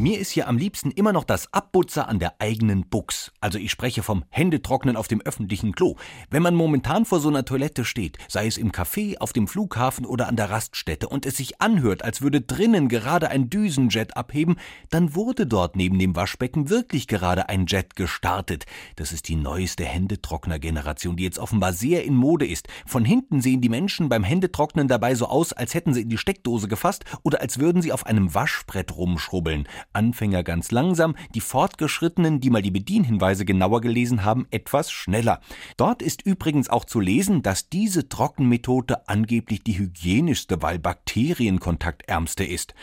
Mir ist hier am liebsten immer noch das Abbutzer an der eigenen Buchs. Also ich spreche vom Händetrocknen auf dem öffentlichen Klo. Wenn man momentan vor so einer Toilette steht, sei es im Café, auf dem Flughafen oder an der Raststätte und es sich anhört, als würde drinnen gerade ein Düsenjet abheben, dann wurde dort neben dem Waschbecken wirklich gerade ein Jet gestartet. Das ist die neueste Händetrockner-Generation, die jetzt offenbar sehr in Mode ist. Von hinten sehen die Menschen beim Händetrocknen dabei so aus, als hätten sie in die Steckdose gefasst oder als würden sie auf einem Waschbrett rumschrubbeln. Anfänger ganz langsam, die Fortgeschrittenen, die mal die Bedienhinweise genauer gelesen haben, etwas schneller. Dort ist übrigens auch zu lesen, dass diese Trockenmethode angeblich die hygienischste, weil bakterienkontaktärmste ist.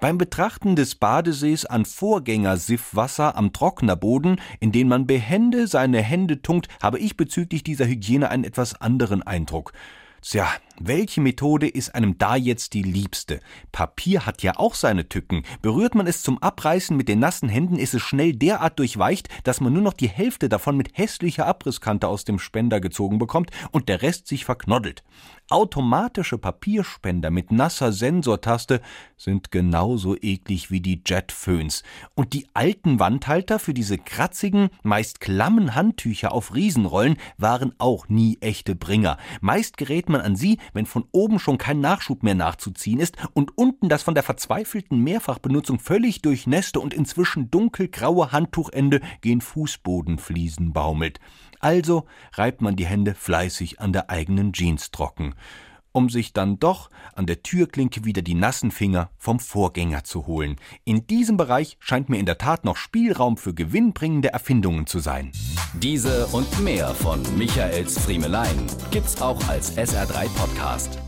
Beim Betrachten des Badesees an Vorgänger-Siffwasser am Trocknerboden, in den man behende seine Hände tunkt, habe ich bezüglich dieser Hygiene einen etwas anderen Eindruck. Tja, welche Methode ist einem da jetzt die liebste? Papier hat ja auch seine Tücken. Berührt man es zum Abreißen mit den nassen Händen, ist es schnell derart durchweicht, dass man nur noch die Hälfte davon mit hässlicher Abrisskante aus dem Spender gezogen bekommt und der Rest sich verknoddelt. Automatische Papierspender mit nasser Sensortaste sind genauso eklig wie die Jetföhns. Und die alten Wandhalter für diese kratzigen, meist klammen Handtücher auf Riesenrollen waren auch nie echte Bringer. Meist gerät man an sie, wenn von oben schon kein Nachschub mehr nachzuziehen ist und unten das von der verzweifelten Mehrfachbenutzung völlig durchnässte und inzwischen dunkelgraue Handtuchende gen Fußbodenfliesen baumelt. Also reibt man die Hände fleißig an der eigenen Jeans trocken, um sich dann doch an der Türklinke wieder die nassen Finger vom Vorgänger zu holen. In diesem Bereich scheint mir in der Tat noch Spielraum für gewinnbringende Erfindungen zu sein. Diese und mehr von Michaels Friemelein gibt's auch als SR3 Podcast.